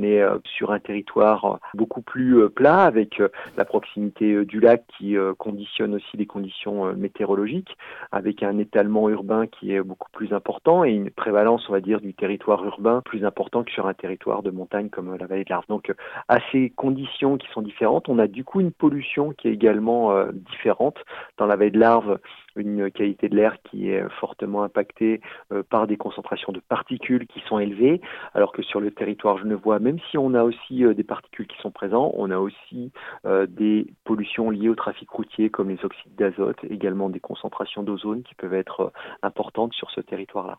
On est sur un territoire beaucoup plus plat avec la proximité du lac qui conditionne aussi les conditions météorologiques, avec un étalement urbain qui est beaucoup plus important et une prévalence, on va dire, du territoire urbain plus important que sur un territoire de montagne comme la vallée de l'Arve. Donc, à ces conditions qui sont différentes, on a du coup une pollution qui est également différente. Dans la vallée de l'Arve, une qualité de l'air qui est fortement impactée euh, par des concentrations de particules qui sont élevées, alors que sur le territoire genevois, même si on a aussi euh, des particules qui sont présentes, on a aussi euh, des pollutions liées au trafic routier comme les oxydes d'azote, également des concentrations d'ozone qui peuvent être importantes sur ce territoire-là.